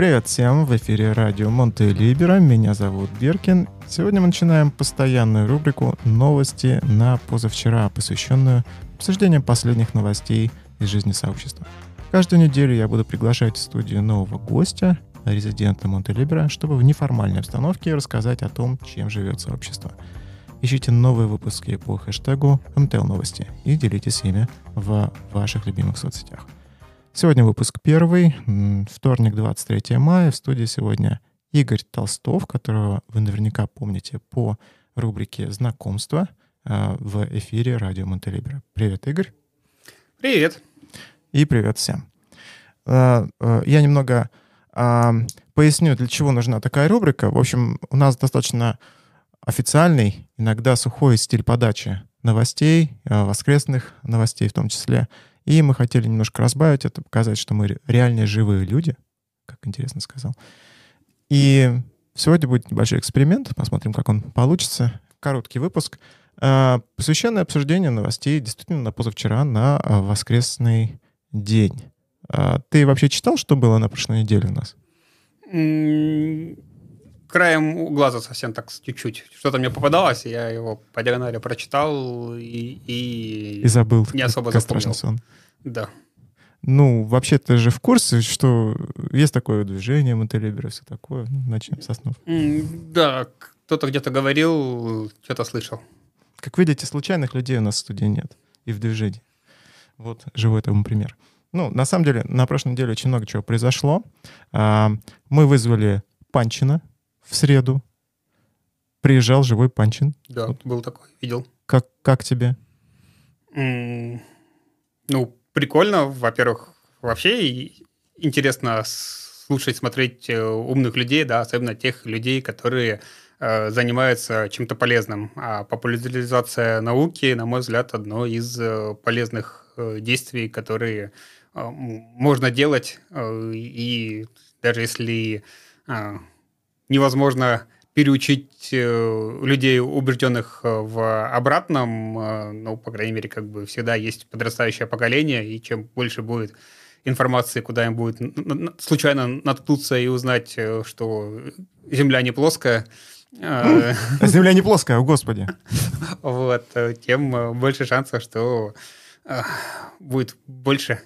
Привет всем! В эфире радио Монте Либера. Меня зовут Беркин. Сегодня мы начинаем постоянную рубрику «Новости на позавчера», посвященную обсуждению последних новостей из жизни сообщества. Каждую неделю я буду приглашать в студию нового гостя, резидента Монте-Либера, чтобы в неформальной обстановке рассказать о том, чем живет сообщество. Ищите новые выпуски по хэштегу МТЛ Новости и делитесь ими в ваших любимых соцсетях. Сегодня выпуск первый, вторник, 23 мая. В студии сегодня Игорь Толстов, которого вы наверняка помните по рубрике «Знакомство» а, в эфире радио Монтелибера. Привет, Игорь. Привет. И привет всем. А, а, я немного поясню, для чего нужна такая рубрика. В общем, у нас достаточно официальный, иногда сухой стиль подачи новостей, воскресных новостей в том числе — и мы хотели немножко разбавить это, показать, что мы реальные живые люди, как интересно сказал. И сегодня будет небольшой эксперимент, посмотрим, как он получится. Короткий выпуск, а, посвященный обсуждению новостей действительно на позавчера, на а, воскресный день. А, ты вообще читал, что было на прошлой неделе у нас? Краем глаза совсем так чуть-чуть. Что-то мне попадалось, я его по диагонали прочитал и... И, и забыл. Не особо как запомнил. сон. Да. Ну, вообще ты же в курсе, что есть такое движение Монтелибера, все такое. Ну, начнем со снов. Да, кто-то где-то говорил, что-то слышал. Как видите, случайных людей у нас в студии нет. И в движении. Вот живой тому пример. Ну, на самом деле, на прошлой неделе очень много чего произошло. А, мы вызвали Панчина, в среду. Приезжал живой Панчин. Да, вот. был такой, видел. Как, как тебе? Mm, ну, прикольно. Во-первых, вообще интересно слушать, смотреть э, умных людей, да, особенно тех людей, которые э, занимаются чем-то полезным. А популяризация науки, на мой взгляд, одно из э, полезных э, действий, которые э, можно делать. Э, и даже если э, невозможно переучить э, людей, убежденных э, в обратном, э, ну, по крайней мере, как бы всегда есть подрастающее поколение, и чем больше будет информации, куда им будет случайно наткнуться и узнать, что Земля не плоская, Земля не плоская, о господи. Вот, тем больше шансов, что будет больше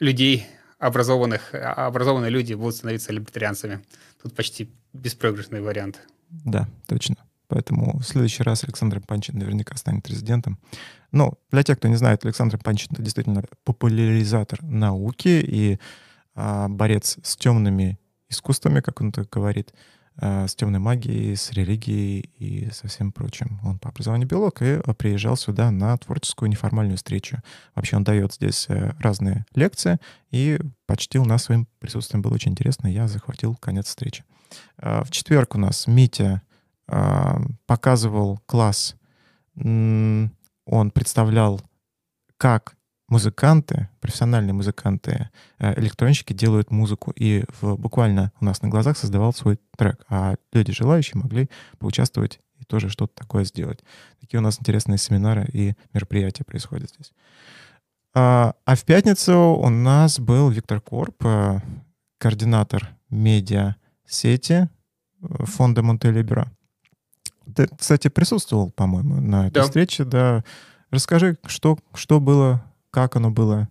людей образованных, образованные люди будут становиться либертарианцами. Тут почти беспроигрышный вариант. Да, точно. Поэтому в следующий раз Александр Панчин наверняка станет резидентом. Но для тех, кто не знает, Александр Панчин — это действительно популяризатор науки и а, борец с темными искусствами, как он так говорит. Э, с темной магией, с религией и со всем прочим. Он по образованию биолог и э, приезжал сюда на творческую неформальную встречу. Вообще он дает здесь э, разные лекции, и почти у нас своим присутствием было очень интересно. Я захватил конец встречи. В четверг у нас Митя показывал класс. Он представлял, как музыканты, профессиональные музыканты, э, электронщики делают музыку. И в, буквально у нас на глазах создавал свой трек. А люди желающие могли поучаствовать и тоже что-то такое сделать. Такие у нас интересные семинары и мероприятия происходят здесь. А, а в пятницу у нас был Виктор Корп, э, координатор медиа сети э, фонда Монтелибера. Ты, кстати, присутствовал, по-моему, на этой да. встрече, да. Расскажи, что, что было как оно было?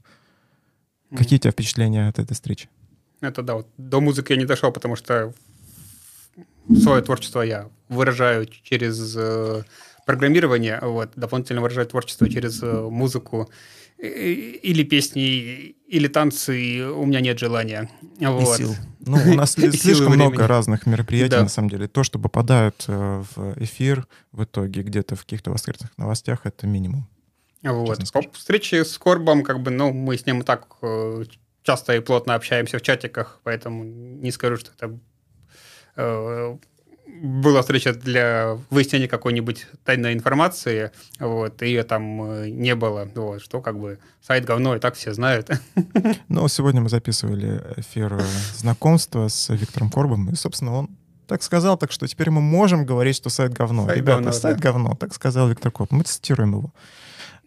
Какие у тебя впечатления от этой встречи? Это да, вот до музыки я не дошел, потому что свое творчество я выражаю через э, программирование, вот, дополнительно выражаю творчество через э, музыку или песни, или танцы, у меня нет желания. Вот. И сил. Ну, у нас слишком много разных мероприятий, да. на самом деле. То, что попадают э, в эфир в итоге где-то в каких-то воскресных новостях, это минимум. Вот. По встрече с Корбом, как бы, ну, мы с ним и так э, часто и плотно общаемся в чатиках, поэтому не скажу, что это э, была встреча для выяснения какой-нибудь тайной информации, вот, ее там э, не было, вот, что как бы сайт говно, и так все знают. Ну, сегодня мы записывали эфир знакомства с Виктором Корбом, и, собственно, он так сказал, так что теперь мы можем говорить, что сайт говно. Сайт Ребята, говно, сайт да. говно, так сказал Виктор Корб. Мы цитируем его.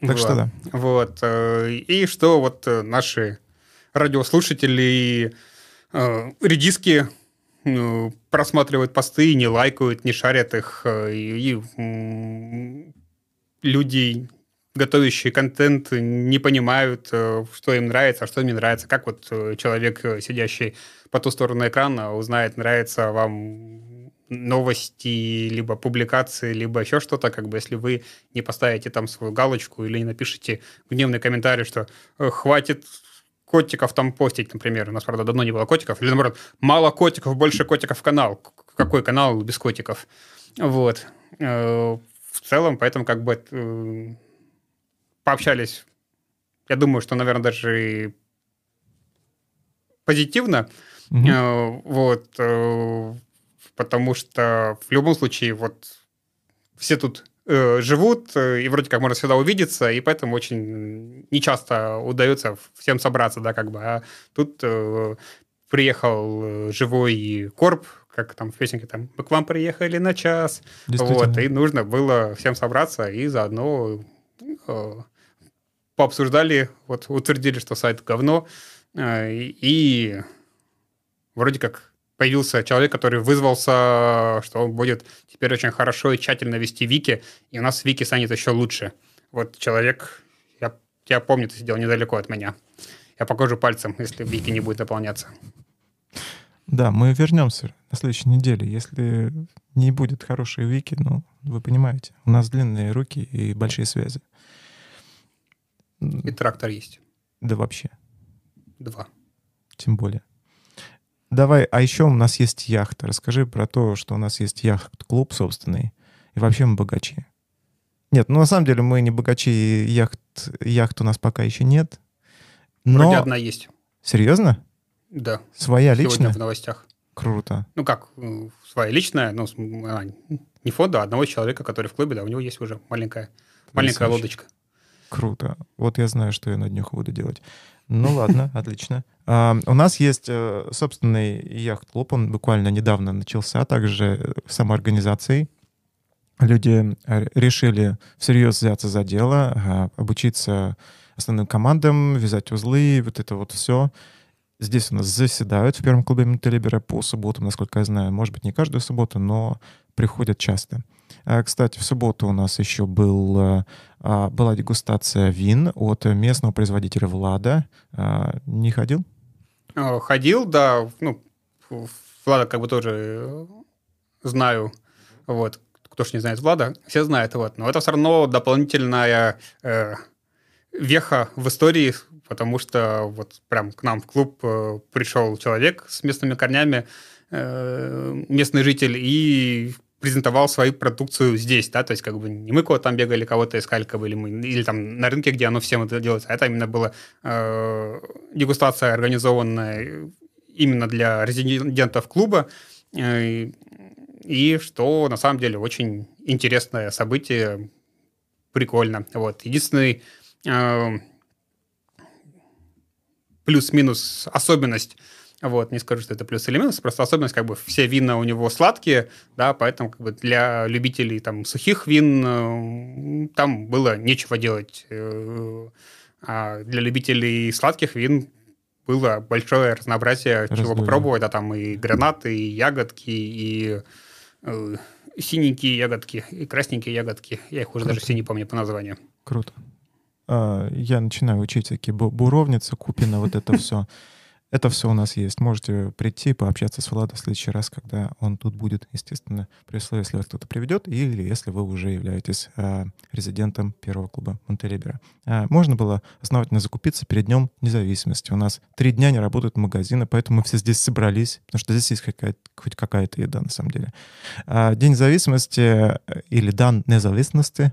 Так вот. что да. Вот. Э, и что вот э, наши радиослушатели э, редиски просматривают посты, не лайкают, не шарят их, и, и люди, готовящие контент, не понимают, что им нравится, а что им не нравится. Как вот человек, сидящий по ту сторону экрана, узнает, нравится вам новости, либо публикации, либо еще что-то, как бы, если вы не поставите там свою галочку или не напишите гневный комментарий, что хватит котиков там постить, например. У нас, правда, давно не было котиков. Или, наоборот, мало котиков, больше котиков в канал. Какой канал без котиков? Вот. В целом, поэтому как бы пообщались, я думаю, что, наверное, даже позитивно. Угу. Вот. Э, потому что в любом случае вот все тут э, живут, и вроде как можно всегда увидеться, и поэтому очень нечасто удается всем собраться, да, как бы. А тут э, приехал живой корп, как там в песенке, там, мы к вам приехали на час, вот, и нужно было всем собраться и заодно э, пообсуждали, вот утвердили, что сайт говно, э, и вроде как появился человек, который вызвался, что он будет теперь очень хорошо и тщательно вести вики, и у нас вики станет еще лучше. Вот человек, я, я помню, ты сидел недалеко от меня. Я покажу пальцем, если вики не будет заполняться. Да, мы вернемся на следующей неделе. Если не будет хорошей вики, ну, вы понимаете, у нас длинные руки и большие связи. И трактор есть. Да вообще. Два. Тем более. Давай, а еще у нас есть яхта. Расскажи про то, что у нас есть яхт-клуб собственный. И вообще мы богачи. Нет, ну на самом деле мы не богачи, яхт, яхт у нас пока еще нет. Но... Вроде одна есть. Серьезно? Да. Своя Сегодня личная? в новостях. Круто. Ну как, э, своя личная, ну, не фонда, а одного человека, который в клубе, да, у него есть уже маленькая, маленькая лодочка. Круто. Вот я знаю, что я на днюху буду делать. Ну ладно, отлично. А, у нас есть э, собственный яхт-клуб, он буквально недавно начался, также самоорганизацией. Люди э, решили всерьез взяться за дело, а, обучиться основным командам, вязать узлы, вот это вот все. Здесь у нас заседают в первом клубе Монтелибера по субботам, насколько я знаю. Может быть, не каждую субботу, но приходят часто. А, кстати, в субботу у нас еще был, а, а, была дегустация вин от местного производителя Влада. Не ходил? Ходил, да. Ну, Влада как бы тоже э, знаю. Вот. Кто ж не знает Влада, все знают. Вот. Но это все равно дополнительная э, веха в истории, потому что вот прям к нам в клуб э, пришел человек с местными корнями, э, местный житель, и презентовал свою продукцию здесь, да, то есть как бы не мы кого-то там бегали, кого-то искали, как бы, или, мы, или там на рынке, где оно всем это делается, а это именно была э, дегустация, организованная именно для резидентов клуба, э, и что на самом деле очень интересное событие, прикольно. Вот. Единственный э, плюс-минус особенность вот, не скажу, что это плюс или минус, просто особенность, как бы, все вина у него сладкие, да, поэтому, как бы, для любителей, там, сухих вин там было нечего делать. Э, а для любителей сладких вин было большое разнообразие, Раздолье. чего попробовать, да, там и гранаты, и ягодки, и э, синенькие ягодки, и красненькие ягодки. Я их уже Круто. даже все не помню по названию. Круто. А, я начинаю учить всякие буровницы, купина, вот это все. Это все у нас есть. Можете прийти, пообщаться с Владом в следующий раз, когда он тут будет, естественно, при условии, если вас кто-то приведет, или если вы уже являетесь э, резидентом первого клуба Монтелибера. Э, можно было основательно закупиться перед Днем независимости. У нас три дня не работают магазины, поэтому мы все здесь собрались, потому что здесь есть какая хоть какая-то еда на самом деле. Э, День независимости э, или Дан независимости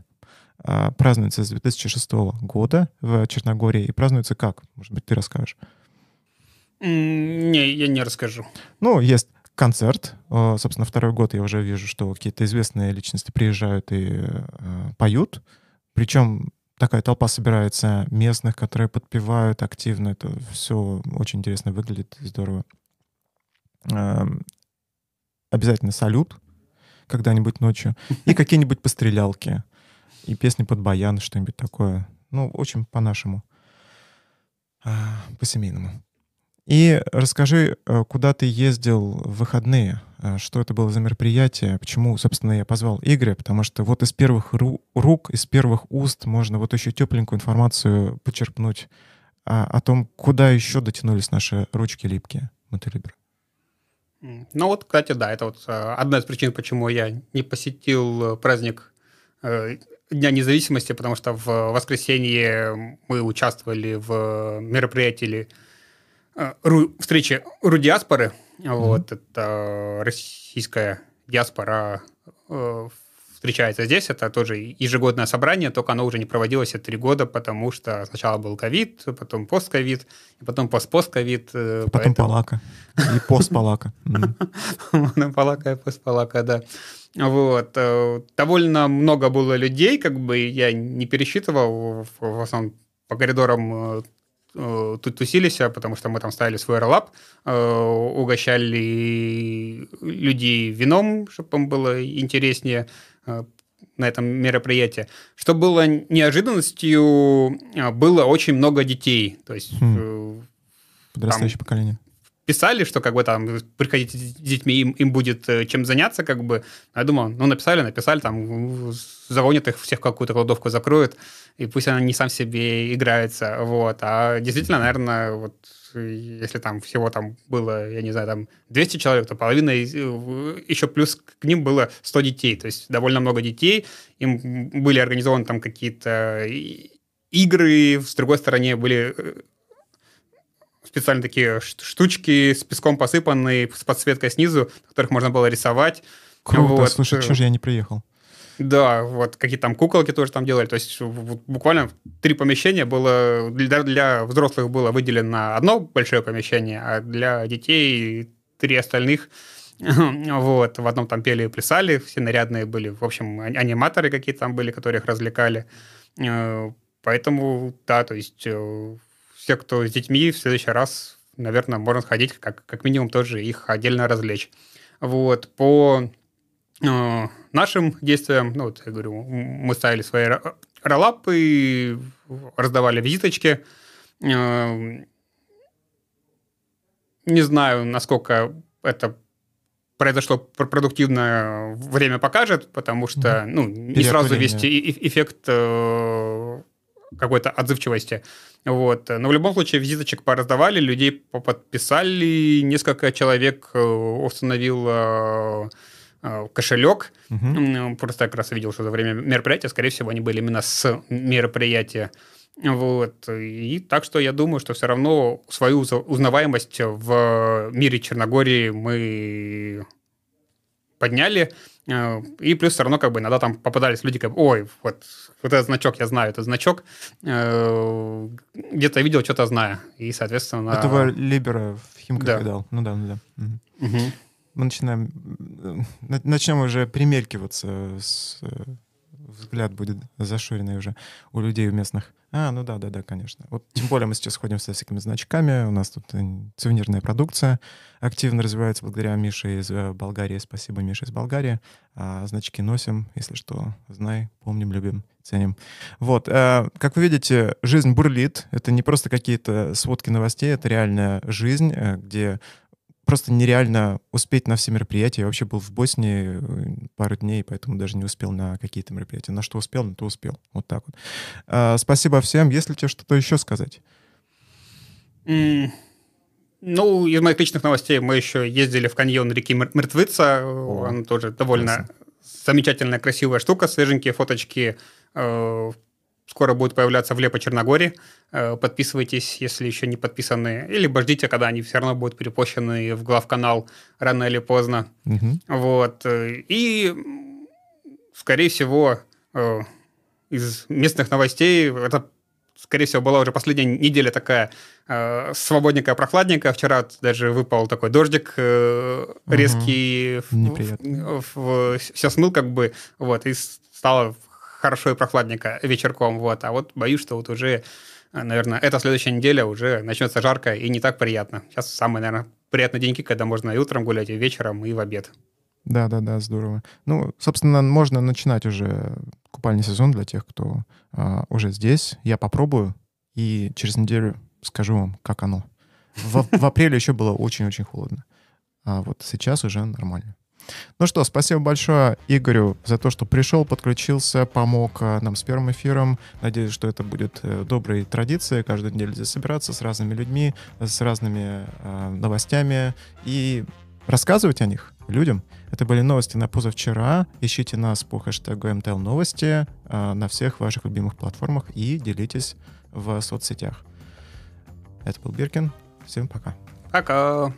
празднуется с 2006 года в Черногории. И празднуется как? Может быть, ты расскажешь? Не, я не расскажу. Ну, есть концерт. Собственно, второй год я уже вижу, что какие-то известные личности приезжают и э, поют. Причем такая толпа собирается местных, которые подпевают активно. Это все очень интересно выглядит, здорово. Э, обязательно салют когда-нибудь ночью. И какие-нибудь пострелялки. И песни под баян, что-нибудь такое. Ну, очень по-нашему. Э, по-семейному. И расскажи, э, куда ты ездил в выходные? Э, что это было за мероприятие? Почему, собственно, я позвал Игоря? Потому что вот из первых ру- рук, из первых уст можно вот еще тепленькую информацию почерпнуть о, о том, куда еще дотянулись наши ручки липкие мотолиберы. Ну вот, кстати, да, это вот э, одна из причин, почему я не посетил праздник Дня независимости, потому что в воскресенье мы участвовали в мероприятии Э, ру, встречи Рудиаспоры. Mm-hmm. Вот, это российская диаспора э, встречается здесь. Это тоже ежегодное собрание, только оно уже не проводилось три года, потому что сначала был ковид, потом постковид, потом постпостковид. Э, потом поэтому... палака. И постпалака. Палака и постпалака, да. Вот. Довольно много было людей, как бы я не пересчитывал, в основном по коридорам Э, тут тусились, а потому что мы там ставили свой роллап, э, угощали людей вином, чтобы им было интереснее э, на этом мероприятии. Что было неожиданностью, было очень много детей. То есть... Хм. Подрастающее поколение писали, что как бы там приходите с детьми, им, им будет чем заняться, как бы. Я думал, ну, написали, написали, там, загонят их всех в какую-то кладовку, закроют, и пусть они сам себе играются, вот. А действительно, наверное, вот если там всего там было, я не знаю, там 200 человек, то половина, еще плюс к ним было 100 детей, то есть довольно много детей, им были организованы там какие-то игры, с другой стороны были э, специально такие штучки с песком посыпанные, с подсветкой снизу, на которых можно было рисовать. Круто, вот. слушай, что же я не приехал? Да, вот какие-то там куколки тоже там делали. То есть буквально три помещения было... Для, для взрослых было выделено одно большое помещение, а для детей три остальных. Вот, в одном там пели и плясали, все нарядные были. В общем, аниматоры какие-то там были, которых развлекали. Э, поэтому, да, то есть э, все, кто с детьми, в следующий раз, наверное, можно сходить, как, как минимум тоже их отдельно развлечь. Вот, по э, нашим действиям, ну, вот я говорю, мы ставили свои роллапы, раздавали визиточки. Э, не знаю, насколько это произошло продуктивно, время покажет, потому что ну, не сразу вести эффект э, какой-то отзывчивости. Вот. Но в любом случае визиточек пораздавали, людей подписали, несколько человек э, установил Э, кошелек. Угу. Просто я как раз видел, что за время мероприятия, скорее всего, они были именно с мероприятия. Вот. И так что я думаю, что все равно свою узнаваемость в мире Черногории мы подняли. Э, и плюс все равно как бы иногда там попадались люди, как ой, вот, вот этот значок, я знаю этот значок. Э, где-то видел, что-то знаю. И, соответственно... Этого Либера в Химках да. видал. Ну да, ну да. Угу. Угу мы начинаем, начнем уже примелькиваться, с, э, взгляд будет зашоренный уже у людей у местных. А, ну да, да, да, конечно. Вот тем более мы сейчас ходим со всякими значками, у нас тут э, сувенирная продукция активно развивается благодаря Мише из э, Болгарии. Спасибо, Миша из Болгарии. А, значки носим, если что, знай, помним, любим, ценим. Вот, а, как вы видите, жизнь бурлит. Это не просто какие-то сводки новостей, это реальная жизнь, где просто нереально успеть на все мероприятия. Я вообще был в Боснии э, пару дней, поэтому даже не успел на какие-то мероприятия. На что успел, на то успел. Вот так вот. А, спасибо всем. Есть ли тебе что-то еще сказать? Mm. Ну, из моих личных новостей мы еще ездили в каньон реки Мертвица. О, Он тоже довольно классно. замечательная, красивая штука. Свеженькие фоточки э, скоро будет появляться в Лепо Черногории. Э, подписывайтесь, если еще не подписаны, или ждите, когда они все равно будут перепощены в главканал рано или поздно. Угу. Вот. И, скорее всего, э, из местных новостей, это, скорее всего, была уже последняя неделя такая э, свободненькая, прохладненькая. Вчера даже выпал такой дождик резкий. Неприятно. В, в, все смыл как бы, вот, и стало хорошо и прохладненько вечерком, вот. А вот боюсь, что вот уже, наверное, эта следующая неделя уже начнется жарко и не так приятно. Сейчас самые, наверное, приятные деньги, когда можно и утром гулять, и вечером, и в обед. Да, да, да, здорово. Ну, собственно, можно начинать уже купальный сезон для тех, кто а, уже здесь. Я попробую и через неделю скажу вам, как оно. В, в апреле еще было очень-очень холодно. А вот сейчас уже нормально. Ну что, спасибо большое Игорю за то, что пришел, подключился, помог а, нам с первым эфиром. Надеюсь, что это будет э, доброй традицией каждую неделю здесь собираться с разными людьми, с разными э, новостями и рассказывать о них людям. Это были новости на позавчера. Ищите нас по хэштегу МТЛ новости э, на всех ваших любимых платформах и делитесь в соцсетях. Это был Биркин. Всем пока. Пока.